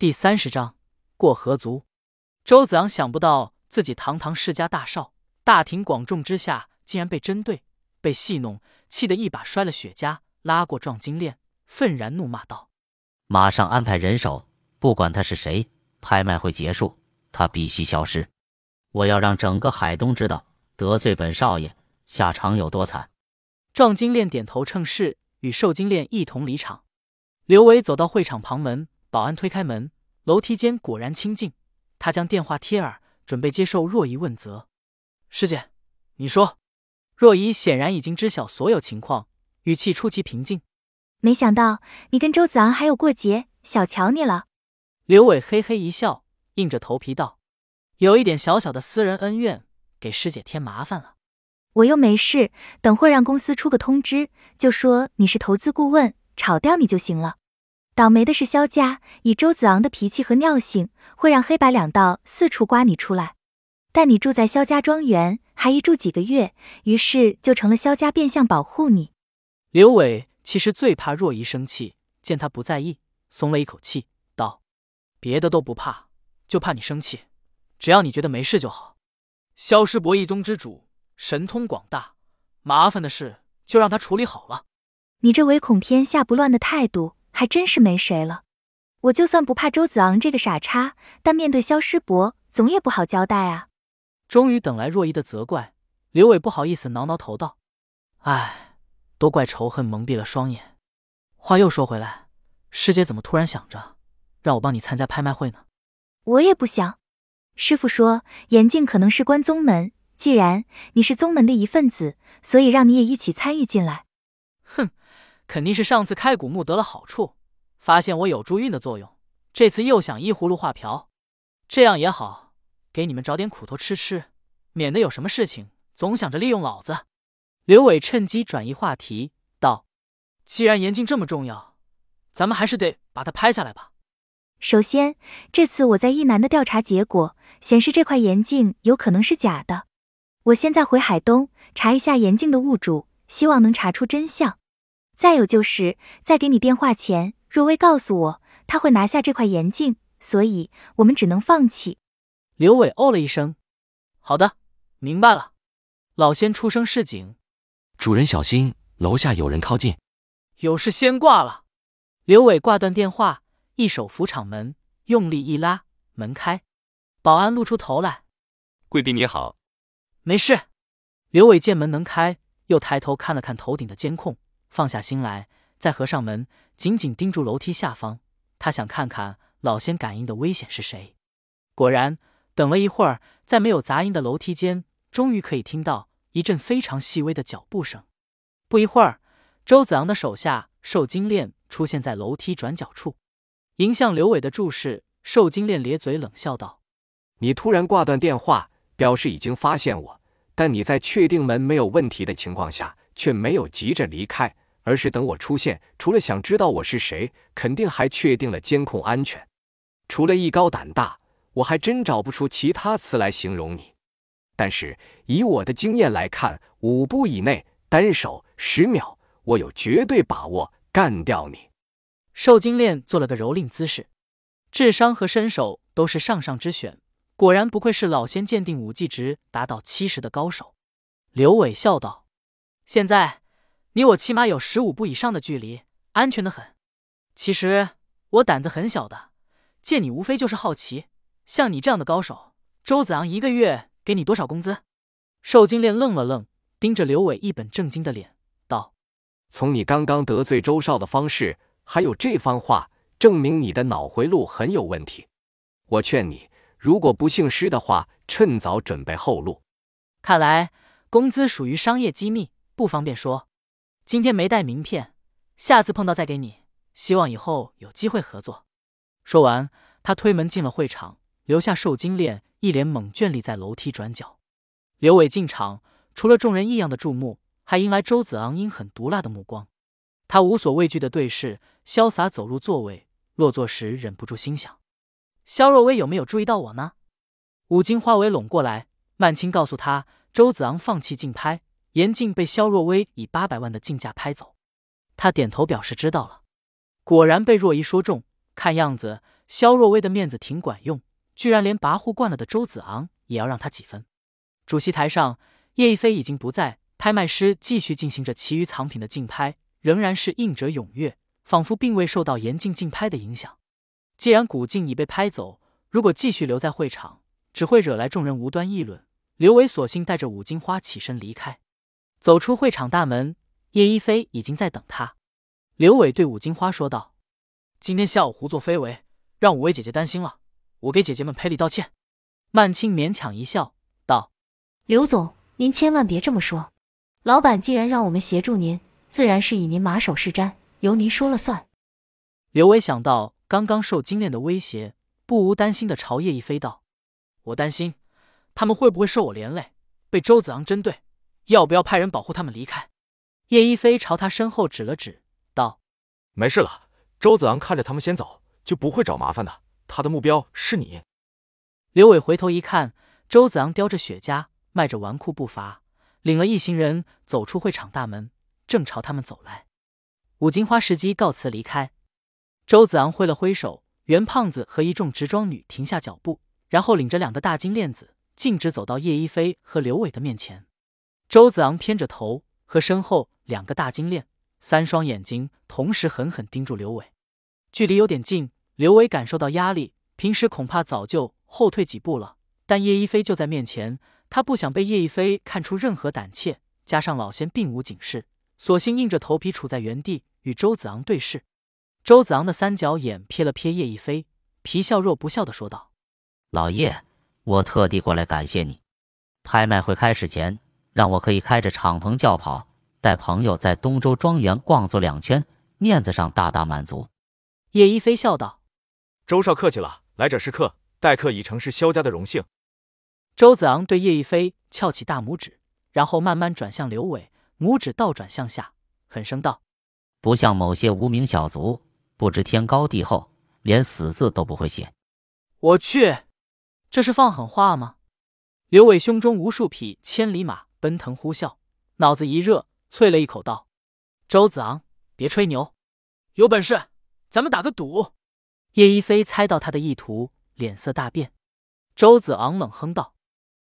第三十章过河卒。周子昂想不到自己堂堂世家大少，大庭广众之下竟然被针对、被戏弄，气得一把摔了雪茄，拉过撞金链，愤然怒骂道：“马上安排人手，不管他是谁，拍卖会结束，他必须消失。我要让整个海东知道，得罪本少爷，下场有多惨。”撞金链点头称是，与受金链一同离场。刘伟走到会场旁门，保安推开门，楼梯间果然清静。他将电话贴耳，准备接受若仪问责。师姐，你说。若仪显然已经知晓所有情况，语气出奇平静。没想到你跟周子昂还有过节，小瞧你了。刘伟嘿嘿一笑，硬着头皮道：“有一点小小的私人恩怨，给师姐添麻烦了。我又没事，等会让公司出个通知，就说你是投资顾问，炒掉你就行了。”倒霉的是萧家，以周子昂的脾气和尿性，会让黑白两道四处刮你出来。但你住在萧家庄园，还一住几个月，于是就成了萧家变相保护你。刘伟其实最怕若仪生气，见他不在意，松了一口气，道：“别的都不怕，就怕你生气。只要你觉得没事就好。萧师伯一宗之主，神通广大，麻烦的事就让他处理好了。你这唯恐天下不乱的态度。”还真是没谁了。我就算不怕周子昂这个傻叉，但面对萧师伯，总也不好交代啊。终于等来若依的责怪，刘伟不好意思挠挠头道：“唉，都怪仇恨蒙蔽了双眼。话又说回来，师姐怎么突然想着让我帮你参加拍卖会呢？”我也不想。师傅说严静可能是关宗门，既然你是宗门的一份子，所以让你也一起参与进来。哼。肯定是上次开古墓得了好处，发现我有助运的作用，这次又想依葫芦画瓢，这样也好，给你们找点苦头吃吃，免得有什么事情总想着利用老子。刘伟趁机转移话题道：“既然严禁这么重要，咱们还是得把它拍下来吧。首先，这次我在一南的调查结果显示，这块岩镜有可能是假的。我现在回海东查一下岩镜的物主，希望能查出真相。”再有就是在给你电话前，若薇告诉我他会拿下这块岩镜，所以我们只能放弃。刘伟哦了一声：“好的，明白了。”老仙出声示警：“主人小心，楼下有人靠近。”有事先挂了。刘伟挂断电话，一手扶厂门，用力一拉，门开。保安露出头来：“贵宾你好。”没事。刘伟见门能开，又抬头看了看头顶的监控。放下心来，再合上门，紧紧盯住楼梯下方。他想看看老仙感应的危险是谁。果然，等了一会儿，在没有杂音的楼梯间，终于可以听到一阵非常细微的脚步声。不一会儿，周子昂的手下受金链出现在楼梯转角处，迎向刘伟的注视。受金链咧嘴冷笑道：“你突然挂断电话，表示已经发现我，但你在确定门没有问题的情况下，却没有急着离开。”而是等我出现，除了想知道我是谁，肯定还确定了监控安全。除了艺高胆大，我还真找不出其他词来形容你。但是以我的经验来看，五步以内，单手十秒，我有绝对把握干掉你。受精链做了个蹂躏姿势，智商和身手都是上上之选，果然不愧是老仙鉴定武技值达到七十的高手。刘伟笑道：“现在。”你我起码有十五步以上的距离，安全的很。其实我胆子很小的，见你无非就是好奇。像你这样的高手，周子昂一个月给你多少工资？受金链愣了愣，盯着刘伟一本正经的脸道：“从你刚刚得罪周少的方式，还有这番话，证明你的脑回路很有问题。我劝你，如果不姓施的话，趁早准备后路。看来工资属于商业机密，不方便说。”今天没带名片，下次碰到再给你。希望以后有机会合作。说完，他推门进了会场，留下受金链一脸懵倦立在楼梯转角。刘伟进场，除了众人异样的注目，还迎来周子昂阴狠毒辣的目光。他无所畏惧的对视，潇洒走入座位，落座时忍不住心想：肖若薇有没有注意到我呢？五金花围拢过来，曼青告诉他，周子昂放弃竞拍。严禁被肖若薇以八百万的竞价拍走，他点头表示知道了。果然被若依说中，看样子肖若薇的面子挺管用，居然连跋扈惯了的周子昂也要让他几分。主席台上，叶一飞已经不在，拍卖师继续进行着其余藏品的竞拍，仍然是应者踊跃，仿佛并未受到严禁竞拍的影响。既然古镜已被拍走，如果继续留在会场，只会惹来众人无端议论。刘伟索性带着五金花起身离开，走出会场大门，叶一飞已经在等他。刘伟对武金花说道：“今天下午胡作非为，让五位姐姐担心了，我给姐姐们赔礼道歉。”曼青勉强一笑，道：“刘总，您千万别这么说。老板既然让我们协助您，自然是以您马首是瞻，由您说了算。”刘伟想到刚刚受金链的威胁，不无担心的朝叶一飞道：“我担心。”他们会不会受我连累，被周子昂针对？要不要派人保护他们离开？叶一飞朝他身后指了指，道：“没事了，周子昂看着他们先走，就不会找麻烦的。他的目标是你。”刘伟回头一看，周子昂叼着雪茄，迈着纨绔步伐，领了一行人走出会场大门，正朝他们走来。武金花时机告辞离开，周子昂挥了挥手，袁胖子和一众直装女停下脚步，然后领着两个大金链子。径直走到叶一飞和刘伟的面前，周子昂偏着头，和身后两个大金链，三双眼睛同时狠狠盯住刘伟。距离有点近，刘伟感受到压力，平时恐怕早就后退几步了。但叶一飞就在面前，他不想被叶一飞看出任何胆怯，加上老仙并无警示，索性硬着头皮处在原地与周子昂对视。周子昂的三角眼瞥了瞥叶一飞，皮笑肉不笑的说道：“老叶。”我特地过来感谢你。拍卖会开始前，让我可以开着敞篷轿跑，带朋友在东周庄园逛足两圈，面子上大大满足。叶一飞笑道：“周少客气了，来者是客，待客已成是萧家的荣幸。”周子昂对叶一飞翘起大拇指，然后慢慢转向刘伟，拇指倒转向下，狠声道：“不像某些无名小卒，不知天高地厚，连死字都不会写。”我去。这是放狠话吗？刘伟胸中无数匹千里马奔腾呼啸，脑子一热，啐了一口道：“周子昂，别吹牛，有本事咱们打个赌。”叶一飞猜到他的意图，脸色大变。周子昂冷哼道：“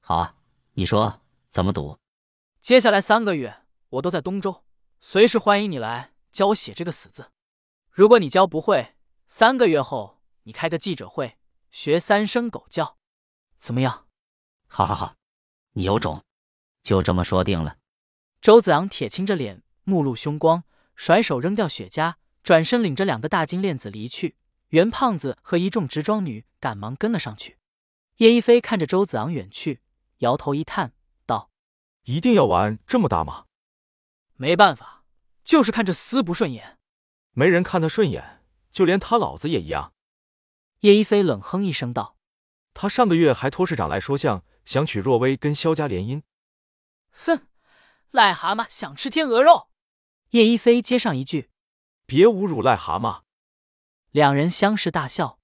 好啊，你说怎么赌？接下来三个月，我都在东周，随时欢迎你来教我写这个死字。如果你教不会，三个月后你开个记者会，学三声狗叫。”怎么样？好好好，你有种，就这么说定了。周子昂铁青着脸，目露凶光，甩手扔掉雪茄，转身领着两个大金链子离去。袁胖子和一众直装女赶忙跟了上去。叶一飞看着周子昂远去，摇头一叹，道：“一定要玩这么大吗？”没办法，就是看这厮不顺眼。没人看他顺眼，就连他老子也一样。叶一飞冷哼一声道。他上个月还托市长来说相，想娶若薇跟萧家联姻。哼，癞蛤蟆想吃天鹅肉。叶一飞接上一句：“别侮辱癞蛤蟆。”两人相视大笑，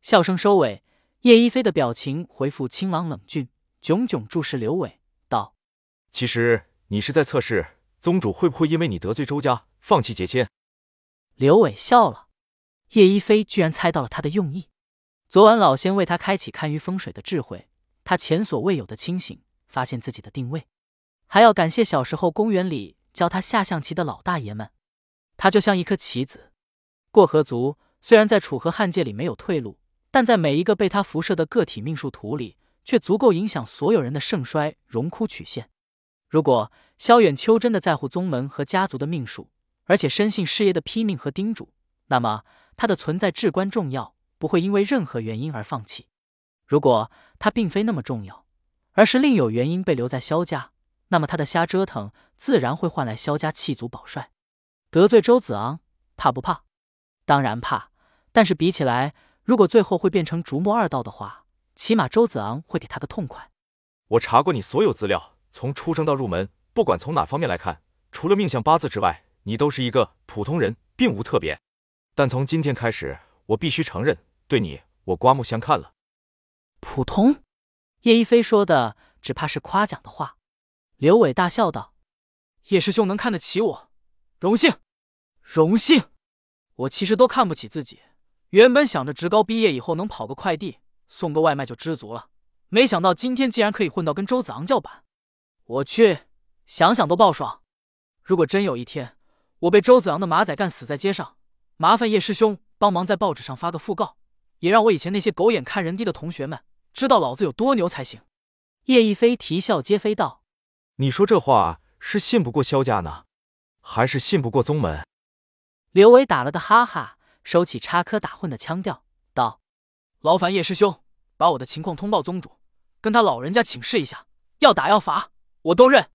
笑声收尾，叶一飞的表情回复清朗冷峻，炯炯注视刘伟，道：“其实你是在测试宗主会不会因为你得罪周家，放弃结签。”刘伟笑了，叶一飞居然猜到了他的用意。昨晚老仙为他开启堪舆风水的智慧，他前所未有的清醒，发现自己的定位。还要感谢小时候公园里教他下象棋的老大爷们。他就像一颗棋子，过河卒虽然在楚河汉界里没有退路，但在每一个被他辐射的个体命数图里，却足够影响所有人的盛衰荣枯曲线。如果萧远秋真的在乎宗门和家族的命数，而且深信师爷的批命和叮嘱，那么他的存在至关重要。不会因为任何原因而放弃。如果他并非那么重要，而是另有原因被留在萧家，那么他的瞎折腾自然会换来萧家弃族保帅。得罪周子昂，怕不怕？当然怕。但是比起来，如果最后会变成竹木二道的话，起码周子昂会给他个痛快。我查过你所有资料，从出生到入门，不管从哪方面来看，除了命相八字之外，你都是一个普通人，并无特别。但从今天开始，我必须承认。对你，我刮目相看了。普通，叶一飞说的只怕是夸奖的话。刘伟大笑道：“叶师兄能看得起我，荣幸，荣幸。我其实都看不起自己，原本想着职高毕业以后能跑个快递，送个外卖就知足了，没想到今天竟然可以混到跟周子昂叫板。我去，想想都爆爽。如果真有一天我被周子昂的马仔干死在街上，麻烦叶师兄帮忙在报纸上发个讣告，也让我以前那些狗眼看人低的同学们知道老子有多牛才行。叶一飞啼笑皆非道：“你说这话是信不过萧家呢，还是信不过宗门？”刘伟打了个哈哈。收起插科打诨的腔调，道：“劳烦叶师兄把我的情况通报宗主，跟他老人家请示一下，要打要罚，我都认。”